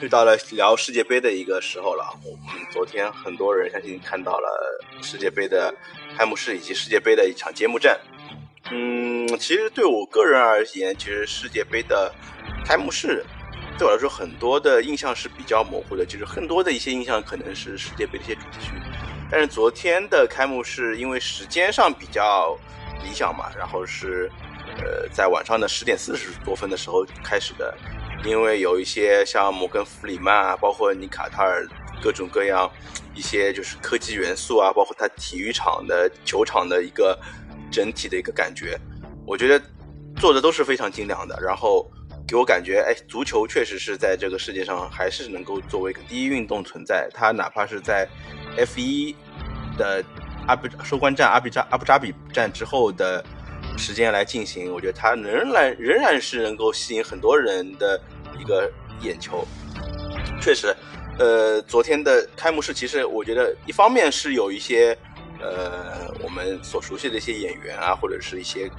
又到了聊世界杯的一个时候了。我们昨天很多人相信看到了世界杯的开幕式以及世界杯的一场揭幕战。嗯，其实对我个人而言，其实世界杯的开幕式对我来说很多的印象是比较模糊的，就是更多的一些印象可能是世界杯的一些主题曲。但是昨天的开幕式因为时间上比较理想嘛，然后是呃在晚上的十点四十多分的时候开始的。因为有一些像摩根弗里曼啊，包括尼卡塔尔各种各样一些就是科技元素啊，包括它体育场的球场的一个整体的一个感觉，我觉得做的都是非常精良的。然后给我感觉，哎，足球确实是在这个世界上还是能够作为一个第一运动存在。它哪怕是在 F 一的阿布收官战阿比扎阿布扎比站之后的。时间来进行，我觉得它仍然仍然是能够吸引很多人的一个眼球。确实，呃，昨天的开幕式其实我觉得一方面是有一些呃我们所熟悉的一些演员啊，或者是一些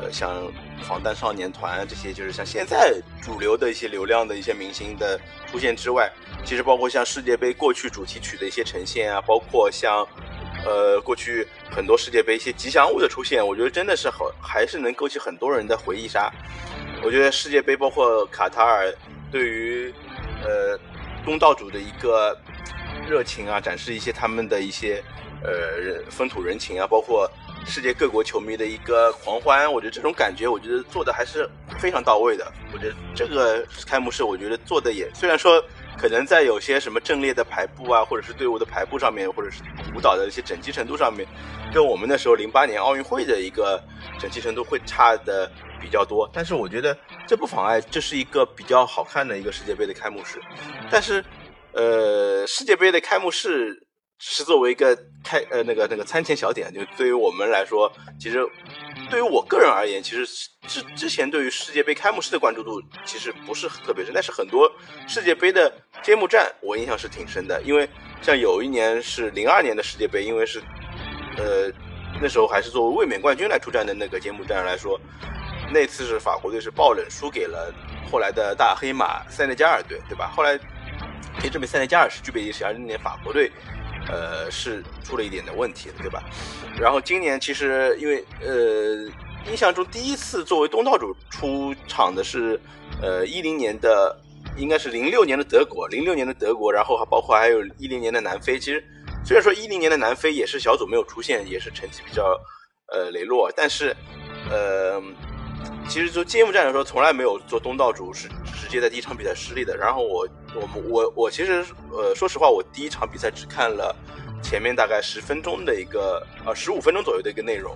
呃像防弹少年团这些，就是像现在主流的一些流量的一些明星的出现之外，其实包括像世界杯过去主题曲的一些呈现啊，包括像。呃，过去很多世界杯一些吉祥物的出现，我觉得真的是好，还是能勾起很多人的回忆杀。我觉得世界杯包括卡塔尔对于呃东道主的一个热情啊，展示一些他们的一些呃风土人情啊，包括世界各国球迷的一个狂欢，我觉得这种感觉，我觉得做的还是非常到位的。我觉得这个开幕式，我觉得做的也虽然说。可能在有些什么阵列的排布啊，或者是队伍的排布上面，或者是舞蹈的一些整齐程度上面，跟我们那时候零八年奥运会的一个整齐程度会差的比较多。但是我觉得这不妨碍这是一个比较好看的一个世界杯的开幕式。但是，呃，世界杯的开幕式。是作为一个开呃那个那个餐前小点，就对于我们来说，其实对于我个人而言，其实之之前对于世界杯开幕式的关注度其实不是特别深，但是很多世界杯的揭幕战我印象是挺深的，因为像有一年是零二年的世界杯，因为是呃那时候还是作为卫冕冠军来出战的那个揭幕战来说，那次是法国队是爆冷输给了后来的大黑马塞内加尔队，对吧？后来可以证明塞内加尔是具备一些，而那年法国队。呃，是出了一点的问题，对吧？然后今年其实因为呃，印象中第一次作为东道主出场的是呃一零年的，应该是零六年的德国，零六年的德国，然后还包括还有一零年的南非。其实虽然说一零年的南非也是小组没有出现，也是成绩比较呃羸弱，但是呃。其实就揭幕战来说，从来没有做东道主是直接在第一场比赛失利的。然后我我我我其实呃说实话，我第一场比赛只看了前面大概十分钟的一个呃十五分钟左右的一个内容。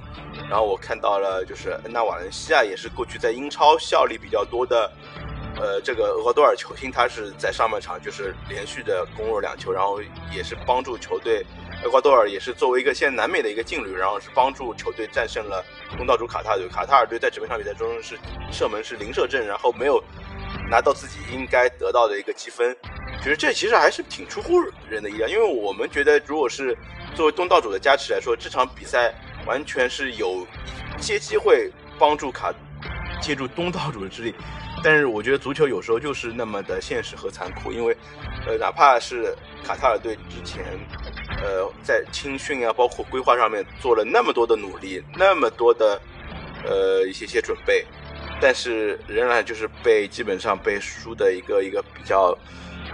然后我看到了就是恩纳瓦伦西亚也是过去在英超效力比较多的，呃这个厄瓜多尔球星，他是在上半场就是连续的攻入两球，然后也是帮助球队。厄瓜多尔也是作为一个现在南美的一个劲旅，然后是帮助球队战胜了东道主卡塔尔队。卡塔尔队在整场比赛中是射门是零射正，然后没有拿到自己应该得到的一个积分。其实这其实还是挺出乎人的意料，因为我们觉得如果是作为东道主的加持来说，这场比赛完全是有一些机会帮助卡借助东道主的之力。但是我觉得足球有时候就是那么的现实和残酷，因为呃哪怕是卡塔尔队之前。呃，在青训啊，包括规划上面做了那么多的努力，那么多的呃一些些准备，但是仍然就是被基本上被输的一个一个比较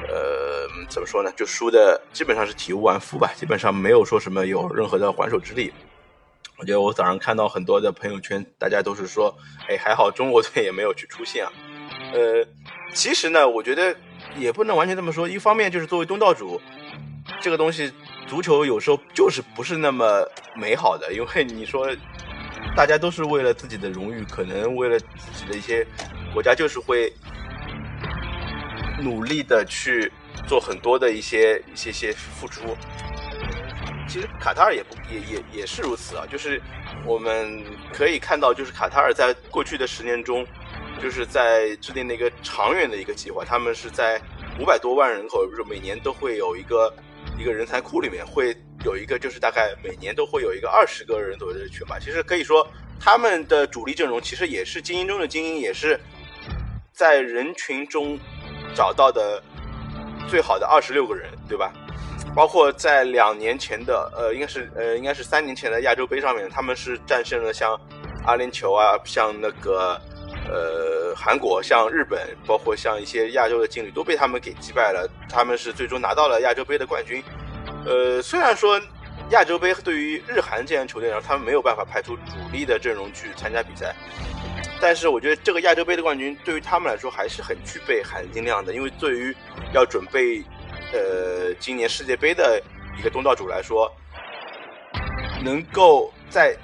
呃怎么说呢？就输的基本上是体无完肤吧，基本上没有说什么有任何的还手之力。我觉得我早上看到很多的朋友圈，大家都是说，哎，还好中国队也没有去出现啊。呃，其实呢，我觉得也不能完全这么说。一方面就是作为东道主。这个东西，足球有时候就是不是那么美好的，因为你说，大家都是为了自己的荣誉，可能为了自己的一些国家，就是会努力的去做很多的一些一些些付出。其实卡塔尔也不也也也是如此啊，就是我们可以看到，就是卡塔尔在过去的十年中，就是在制定了一个长远的一个计划，他们是在五百多万人口，不是每年都会有一个。一个人才库里面会有一个，就是大概每年都会有一个二十个人左右的群吧。其实可以说，他们的主力阵容其实也是精英中的精英，也是在人群中找到的最好的二十六个人，对吧？包括在两年前的，呃，应该是呃，应该是三年前的亚洲杯上面，他们是战胜了像阿联酋啊，像那个呃韩国，像日本，包括像一些亚洲的劲旅都被他们给击败了，他们是最终拿到了亚洲杯的冠军。呃，虽然说亚洲杯对于日韩这样球队来说，他们没有办法派出主力的阵容去参加比赛，但是我觉得这个亚洲杯的冠军对于他们来说还是很具备含金量的，因为对于要准备。呃，今年世界杯的一个东道主来说，能够在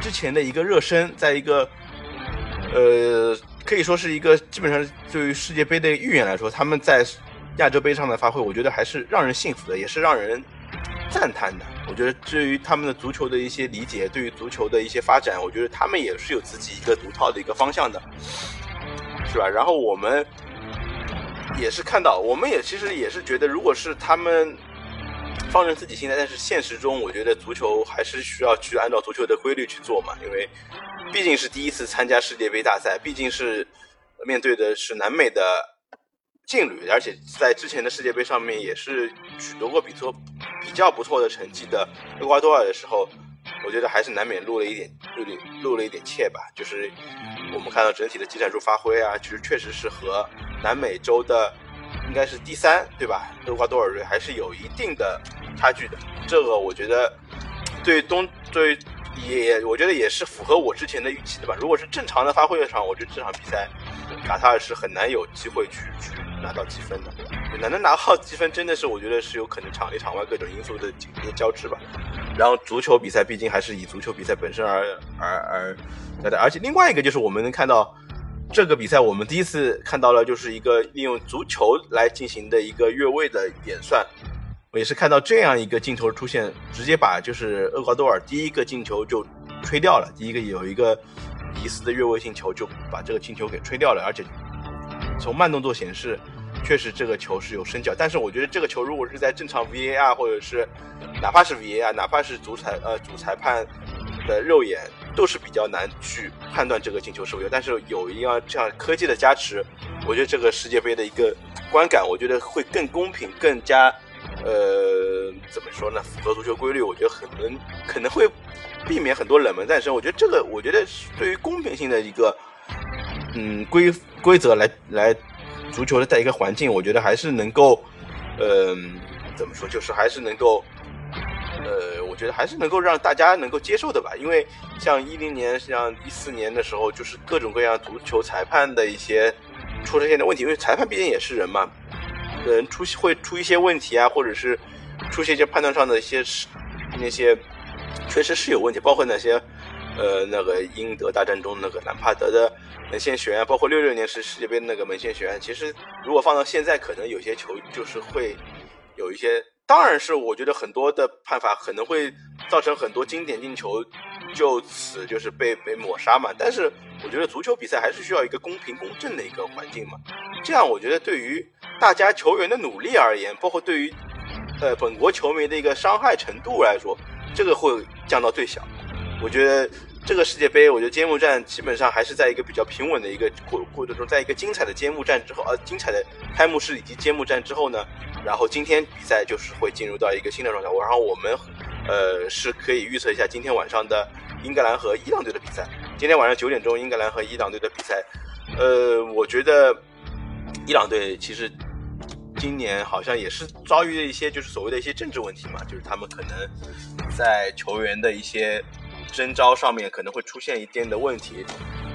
之前的一个热身，在一个呃，可以说是一个基本上对于世界杯的预言来说，他们在亚洲杯上的发挥，我觉得还是让人信服的，也是让人赞叹的。我觉得，至于他们的足球的一些理解，对于足球的一些发展，我觉得他们也是有自己一个独套的一个方向的，是吧？然后我们。也是看到，我们也其实也是觉得，如果是他们放任自己心态，但是现实中，我觉得足球还是需要去按照足球的规律去做嘛，因为毕竟是第一次参加世界杯大赛，毕竟是面对的是南美的劲旅，而且在之前的世界杯上面也是取得过比错比较不错的成绩的厄瓜多尔的时候，我觉得还是难免露了一点露了露了一点怯吧，就是我们看到整体的技战术发挥啊，其实确实是和。南美洲的应该是第三，对吧？厄瓜多尔队还是有一定的差距的。这个我觉得对东对也，我觉得也是符合我之前的预期的吧。如果是正常的发挥的场，我觉得这场比赛卡塔尔是很难有机会去去拿到积分的。能能拿到积分，真的是我觉得是有可能场内场外各种因素的紧密交织吧。然后足球比赛毕竟还是以足球比赛本身而而而来的，而且另外一个就是我们能看到。这个比赛我们第一次看到了，就是一个利用足球来进行的一个越位的演算。我也是看到这样一个镜头出现，直接把就是厄瓜多尔第一个进球就吹掉了。第一个有一个疑似的越位进球，就把这个进球给吹掉了。而且从慢动作显示，确实这个球是有伸脚。但是我觉得这个球如果是在正常 VAR 或者是哪怕是 VAR，哪怕是主裁呃主裁判的肉眼。都是比较难去判断这个进球是不是，但是有一样这样科技的加持，我觉得这个世界杯的一个观感，我觉得会更公平，更加呃怎么说呢？符合足球规律，我觉得可能可能会避免很多冷门诞生。我觉得这个，我觉得对于公平性的一个嗯规规则来来足球的在一个环境，我觉得还是能够嗯怎么说，就是还是能够。呃，我觉得还是能够让大家能够接受的吧，因为像一零年、像一四年的时候，就是各种各样足球裁判的一些出现的问题，因为裁判毕竟也是人嘛，可能出会出一些问题啊，或者是出现一些判断上的一些那些确实是有问题，包括那些呃那个英德大战中那个兰帕德的门线悬，包括六六年是世界杯那个门线悬，其实如果放到现在，可能有些球就是会有一些。当然是，我觉得很多的判罚可能会造成很多经典进球就此就是被被抹杀嘛。但是我觉得足球比赛还是需要一个公平公正的一个环境嘛。这样我觉得对于大家球员的努力而言，包括对于呃本国球迷的一个伤害程度来说，这个会降到最小。我觉得。这个世界杯，我觉得揭幕战基本上还是在一个比较平稳的一个过过程中，在一个精彩的揭幕战之后，呃，精彩的开幕式以及揭幕战之后呢，然后今天比赛就是会进入到一个新的状态。然后我们，呃，是可以预测一下今天晚上的英格兰和伊朗队的比赛。今天晚上九点钟，英格兰和伊朗队的比赛，呃，我觉得伊朗队其实今年好像也是遭遇了一些就是所谓的一些政治问题嘛，就是他们可能在球员的一些。征召上面可能会出现一定的问题，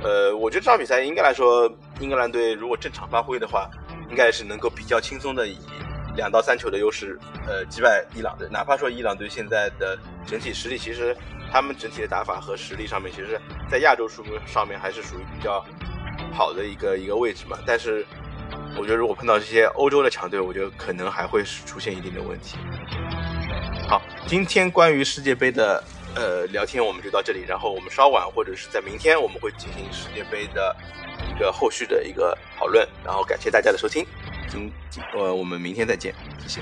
呃，我觉得这场比赛应该来说，英格兰队如果正常发挥的话，应该是能够比较轻松的以两到三球的优势，呃，击败伊朗队。哪怕说伊朗队现在的整体实力，其实他们整体的打法和实力上面，其实，在亚洲数上面还是属于比较好的一个一个位置嘛。但是，我觉得如果碰到这些欧洲的强队，我觉得可能还会出现一定的问题。好，今天关于世界杯的。呃，聊天我们就到这里，然后我们稍晚或者是在明天，我们会进行世界杯的一个后续的一个讨论，然后感谢大家的收听，今呃，我们明天再见，谢谢。